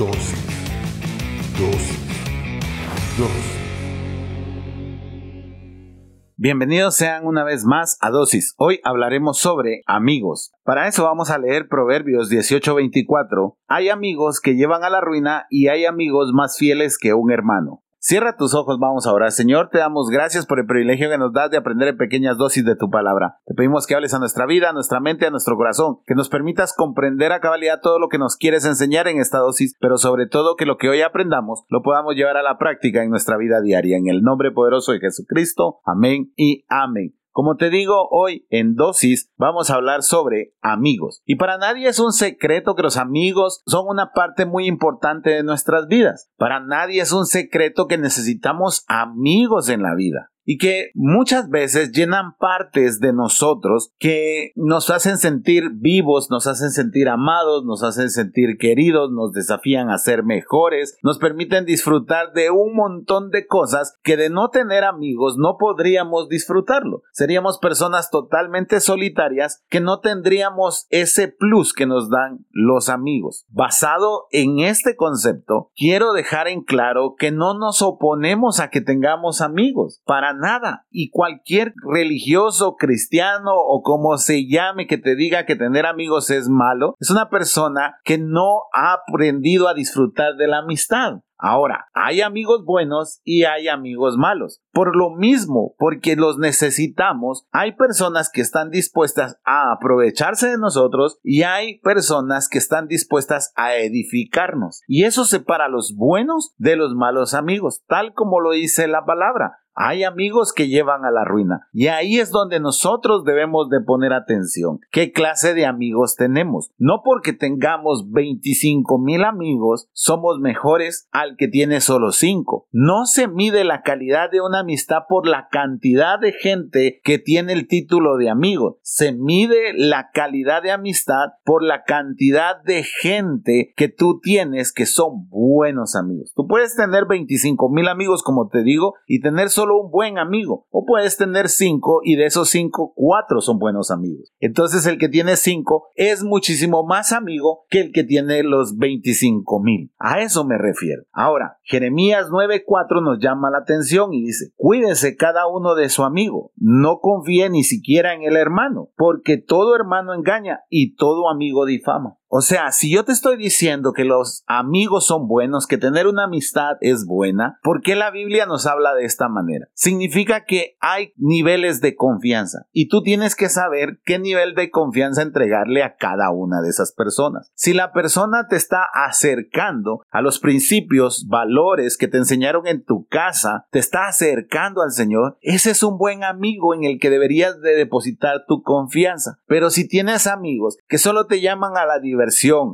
Dosis. Dosis. Dosis. Bienvenidos sean una vez más a Dosis. Hoy hablaremos sobre amigos. Para eso vamos a leer Proverbios 18:24. Hay amigos que llevan a la ruina y hay amigos más fieles que un hermano. Cierra tus ojos, vamos a orar. Señor, te damos gracias por el privilegio que nos das de aprender en pequeñas dosis de tu palabra. Te pedimos que hables a nuestra vida, a nuestra mente, a nuestro corazón, que nos permitas comprender a cabalidad todo lo que nos quieres enseñar en esta dosis, pero sobre todo que lo que hoy aprendamos lo podamos llevar a la práctica en nuestra vida diaria. En el nombre poderoso de Jesucristo. Amén y amén. Como te digo, hoy en dosis vamos a hablar sobre amigos. Y para nadie es un secreto que los amigos son una parte muy importante de nuestras vidas. Para nadie es un secreto que necesitamos amigos en la vida y que muchas veces llenan partes de nosotros que nos hacen sentir vivos, nos hacen sentir amados, nos hacen sentir queridos, nos desafían a ser mejores, nos permiten disfrutar de un montón de cosas que de no tener amigos no podríamos disfrutarlo. Seríamos personas totalmente solitarias que no tendríamos ese plus que nos dan los amigos. Basado en este concepto, quiero dejar en claro que no nos oponemos a que tengamos amigos. Para nada. Y cualquier religioso, cristiano o como se llame que te diga que tener amigos es malo, es una persona que no ha aprendido a disfrutar de la amistad. Ahora, hay amigos buenos y hay amigos malos. Por lo mismo, porque los necesitamos, hay personas que están dispuestas a aprovecharse de nosotros y hay personas que están dispuestas a edificarnos. Y eso separa a los buenos de los malos amigos, tal como lo dice la palabra. Hay amigos que llevan a la ruina y ahí es donde nosotros debemos de poner atención. ¿Qué clase de amigos tenemos? No porque tengamos 25 mil amigos somos mejores al que tiene solo 5. No se mide la calidad de una amistad por la cantidad de gente que tiene el título de amigo. Se mide la calidad de amistad por la cantidad de gente que tú tienes que son buenos amigos. Tú puedes tener 25 mil amigos como te digo y tener solo un buen amigo. O puedes tener cinco y de esos cinco, cuatro son buenos amigos. Entonces el que tiene cinco es muchísimo más amigo que el que tiene los 25 mil. A eso me refiero. Ahora, Jeremías 9:4 nos llama la atención y dice, cuídense cada uno de su amigo. No confíe ni siquiera en el hermano, porque todo hermano engaña y todo amigo difama. O sea, si yo te estoy diciendo que los amigos son buenos, que tener una amistad es buena, ¿por qué la Biblia nos habla de esta manera? Significa que hay niveles de confianza y tú tienes que saber qué nivel de confianza entregarle a cada una de esas personas. Si la persona te está acercando a los principios, valores que te enseñaron en tu casa, te está acercando al Señor, ese es un buen amigo en el que deberías de depositar tu confianza. Pero si tienes amigos que solo te llaman a la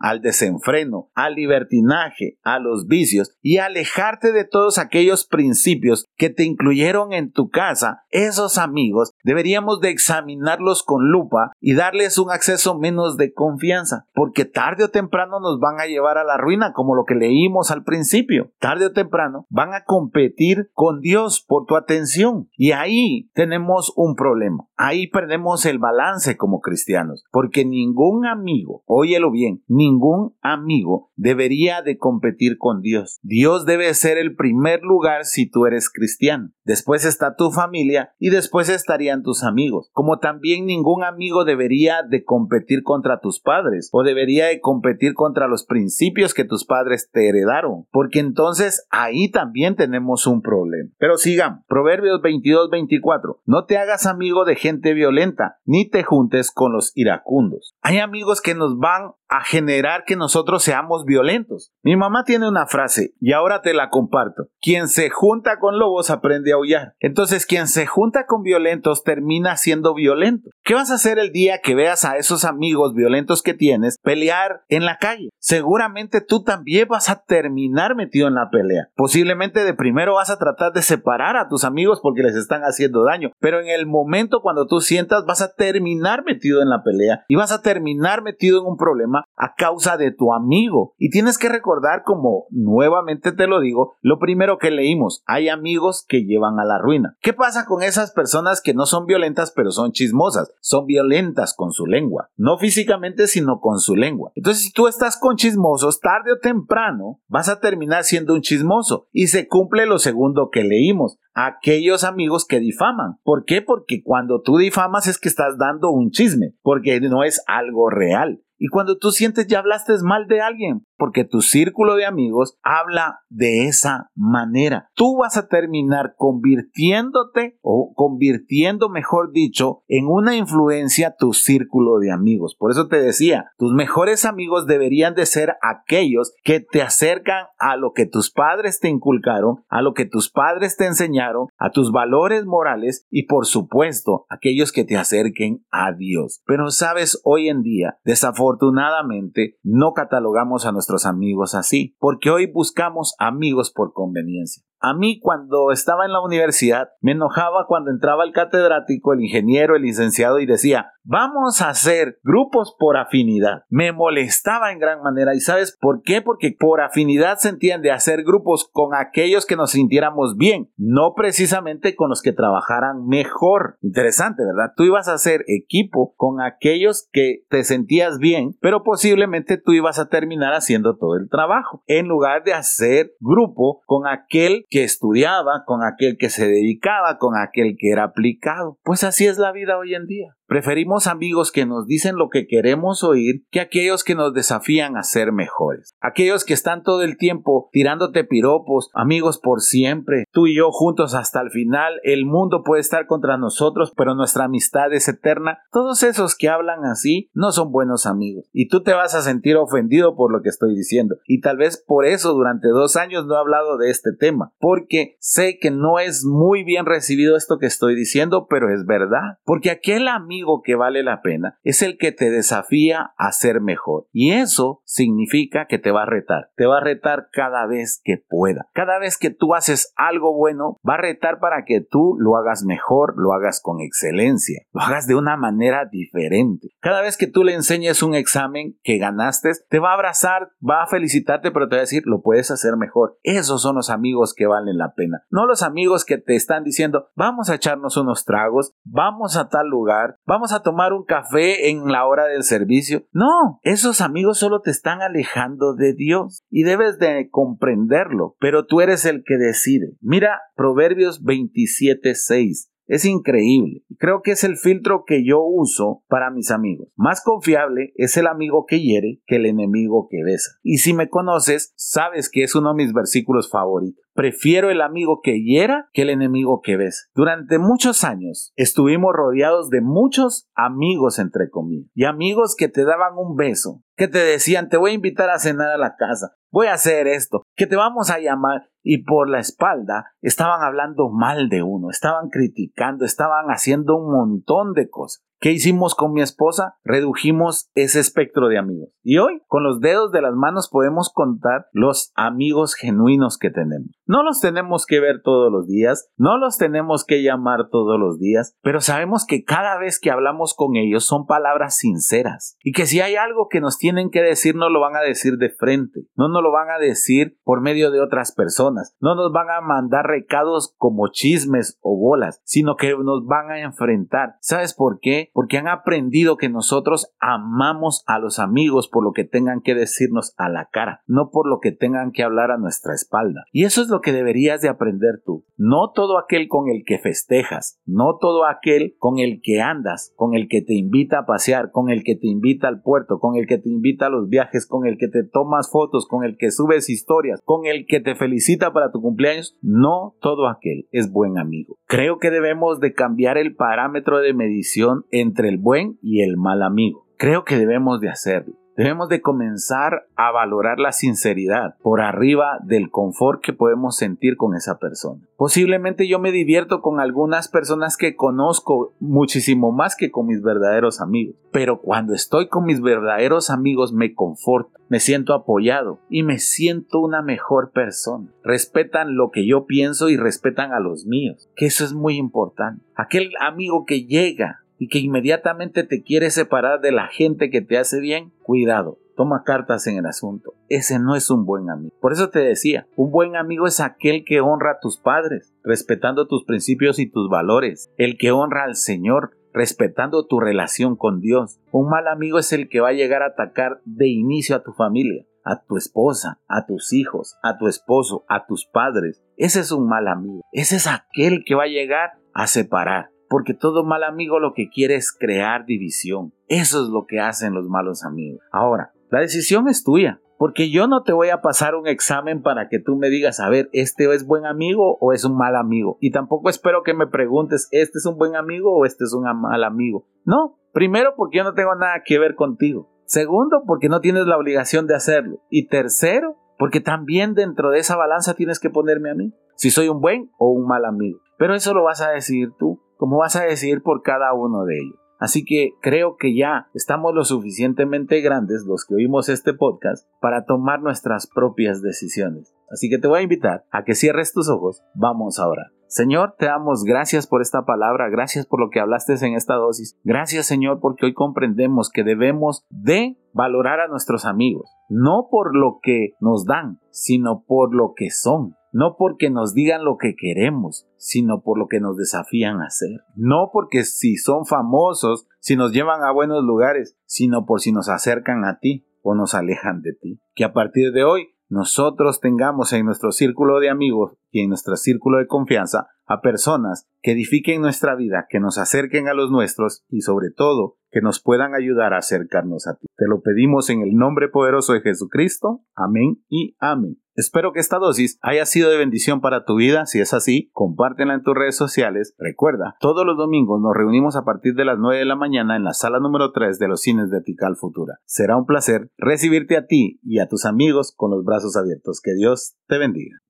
al desenfreno, al libertinaje, a los vicios y alejarte de todos aquellos principios que te incluyeron en tu casa, esos amigos deberíamos de examinarlos con lupa y darles un acceso menos de confianza, porque tarde o temprano nos van a llevar a la ruina, como lo que leímos al principio. Tarde o temprano van a competir con Dios por tu atención y ahí tenemos un problema. Ahí perdemos el balance como cristianos, porque ningún amigo, bien, ningún amigo debería de competir con Dios. Dios debe ser el primer lugar si tú eres cristiano. Después está tu familia y después estarían tus amigos. Como también ningún amigo debería de competir contra tus padres o debería de competir contra los principios que tus padres te heredaron, porque entonces ahí también tenemos un problema. Pero sigan, Proverbios 22, 24. No te hagas amigo de gente violenta, ni te juntes con los iracundos. Hay amigos que nos van a generar que nosotros seamos violentos. Mi mamá tiene una frase y ahora te la comparto. Quien se junta con lobos aprende a aullar. Entonces quien se junta con violentos termina siendo violento. ¿Qué vas a hacer el día que veas a esos amigos violentos que tienes pelear en la calle? Seguramente tú también vas a terminar metido en la pelea. Posiblemente de primero vas a tratar de separar a tus amigos porque les están haciendo daño. Pero en el momento cuando tú sientas vas a terminar metido en la pelea y vas a terminar metido en un problema a causa de tu amigo. Y tienes que recordar, como nuevamente te lo digo, lo primero que leímos, hay amigos que llevan a la ruina. ¿Qué pasa con esas personas que no son violentas pero son chismosas? Son violentas con su lengua, no físicamente sino con su lengua. Entonces si tú estás con chismosos, tarde o temprano vas a terminar siendo un chismoso y se cumple lo segundo que leímos aquellos amigos que difaman. ¿Por qué? Porque cuando tú difamas es que estás dando un chisme, porque no es algo real. Y cuando tú sientes ya hablaste mal de alguien, porque tu círculo de amigos habla de esa manera. Tú vas a terminar convirtiéndote o convirtiendo, mejor dicho, en una influencia tu círculo de amigos. Por eso te decía, tus mejores amigos deberían de ser aquellos que te acercan a lo que tus padres te inculcaron, a lo que tus padres te enseñaron, a tus valores morales y por supuesto aquellos que te acerquen a Dios. Pero sabes, hoy en día, desafortunadamente, no catalogamos a nuestros amigos así, porque hoy buscamos amigos por conveniencia. A mí cuando estaba en la universidad me enojaba cuando entraba el catedrático, el ingeniero, el licenciado y decía, vamos a hacer grupos por afinidad. Me molestaba en gran manera y ¿sabes por qué? Porque por afinidad se entiende hacer grupos con aquellos que nos sintiéramos bien, no precisamente con los que trabajaran mejor. Interesante, ¿verdad? Tú ibas a hacer equipo con aquellos que te sentías bien, pero posiblemente tú ibas a terminar haciendo todo el trabajo, en lugar de hacer grupo con aquel que estudiaba, con aquel que se dedicaba, con aquel que era aplicado. Pues así es la vida hoy en día. Preferimos amigos que nos dicen lo que queremos oír que aquellos que nos desafían a ser mejores. Aquellos que están todo el tiempo tirándote piropos, amigos por siempre, tú y yo juntos hasta el final, el mundo puede estar contra nosotros, pero nuestra amistad es eterna. Todos esos que hablan así no son buenos amigos. Y tú te vas a sentir ofendido por lo que estoy diciendo. Y tal vez por eso durante dos años no he hablado de este tema, porque sé que no es muy bien recibido esto que estoy diciendo, pero es verdad. Porque aquel amigo que vale la pena es el que te desafía a ser mejor. Y eso significa que te va a retar. Te va a retar cada vez que pueda. Cada vez que tú haces algo bueno, va a retar para que tú lo hagas mejor, lo hagas con excelencia, lo hagas de una manera diferente. Cada vez que tú le enseñes un examen que ganaste, te va a abrazar, va a felicitarte, pero te va a decir, lo puedes hacer mejor. Esos son los amigos que valen la pena. No los amigos que te están diciendo, vamos a echarnos unos tragos, vamos a tal lugar, vamos a tomar un café en la hora del servicio. No, esos amigos solo te están alejando de Dios y debes de comprenderlo, pero tú eres el que decide. Mira Proverbios 27:6. Es increíble. Creo que es el filtro que yo uso para mis amigos. Más confiable es el amigo que hiere que el enemigo que besa. Y si me conoces, sabes que es uno de mis versículos favoritos. Prefiero el amigo que hiera que el enemigo que besa. Durante muchos años estuvimos rodeados de muchos amigos, entre comillas, y amigos que te daban un beso, que te decían, te voy a invitar a cenar a la casa, voy a hacer esto, que te vamos a llamar y por la espalda estaban hablando mal de uno, estaban criticando, estaban haciendo un montón de cosas. ¿Qué hicimos con mi esposa? Redujimos ese espectro de amigos. Y hoy, con los dedos de las manos, podemos contar los amigos genuinos que tenemos. No los tenemos que ver todos los días, no los tenemos que llamar todos los días, pero sabemos que cada vez que hablamos con ellos son palabras sinceras. Y que si hay algo que nos tienen que decir, no lo van a decir de frente, no nos lo van a decir por medio de otras personas, no nos van a mandar recados como chismes o bolas, sino que nos van a enfrentar. ¿Sabes por qué? Porque han aprendido que nosotros amamos a los amigos por lo que tengan que decirnos a la cara, no por lo que tengan que hablar a nuestra espalda. Y eso es lo que deberías de aprender tú. No todo aquel con el que festejas, no todo aquel con el que andas, con el que te invita a pasear, con el que te invita al puerto, con el que te invita a los viajes, con el que te tomas fotos, con el que subes historias, con el que te felicita para tu cumpleaños, no todo aquel es buen amigo. Creo que debemos de cambiar el parámetro de medición entre el buen y el mal amigo. Creo que debemos de hacerlo. Debemos de comenzar a valorar la sinceridad por arriba del confort que podemos sentir con esa persona. Posiblemente yo me divierto con algunas personas que conozco muchísimo más que con mis verdaderos amigos, pero cuando estoy con mis verdaderos amigos me conforta, me siento apoyado y me siento una mejor persona. Respetan lo que yo pienso y respetan a los míos, que eso es muy importante. Aquel amigo que llega y que inmediatamente te quiere separar de la gente que te hace bien, cuidado. toma cartas en el asunto. Ese no es un buen amigo. Por eso te decía, un buen amigo es aquel que honra a tus padres, respetando tus principios y tus valores, el que honra al Señor, respetando tu relación con Dios. Un mal amigo es el que va a llegar a atacar de inicio a tu familia, a tu esposa, a tus hijos, a tu esposo, a tus padres. Ese es un mal amigo. Ese es aquel que va a llegar a separar. Porque todo mal amigo lo que quiere es crear división. Eso es lo que hacen los malos amigos. Ahora, la decisión es tuya. Porque yo no te voy a pasar un examen para que tú me digas, a ver, ¿este es buen amigo o es un mal amigo? Y tampoco espero que me preguntes, ¿este es un buen amigo o este es un mal amigo? No, primero porque yo no tengo nada que ver contigo. Segundo, porque no tienes la obligación de hacerlo. Y tercero, porque también dentro de esa balanza tienes que ponerme a mí, si soy un buen o un mal amigo. Pero eso lo vas a decidir tú, como vas a decidir por cada uno de ellos. Así que creo que ya estamos lo suficientemente grandes los que oímos este podcast para tomar nuestras propias decisiones. Así que te voy a invitar a que cierres tus ojos. Vamos ahora. Señor, te damos gracias por esta palabra, gracias por lo que hablaste en esta dosis. Gracias, Señor, porque hoy comprendemos que debemos de valorar a nuestros amigos, no por lo que nos dan, sino por lo que son no porque nos digan lo que queremos, sino por lo que nos desafían a hacer. No porque si son famosos, si nos llevan a buenos lugares, sino por si nos acercan a ti o nos alejan de ti. Que a partir de hoy nosotros tengamos en nuestro círculo de amigos y en nuestro círculo de confianza a personas que edifiquen nuestra vida, que nos acerquen a los nuestros y sobre todo que nos puedan ayudar a acercarnos a ti. Te lo pedimos en el nombre poderoso de Jesucristo. Amén y amén. Espero que esta dosis haya sido de bendición para tu vida. Si es así, compártela en tus redes sociales. Recuerda, todos los domingos nos reunimos a partir de las 9 de la mañana en la sala número 3 de los cines de Tical Futura. Será un placer recibirte a ti y a tus amigos con los brazos abiertos. Que Dios te bendiga.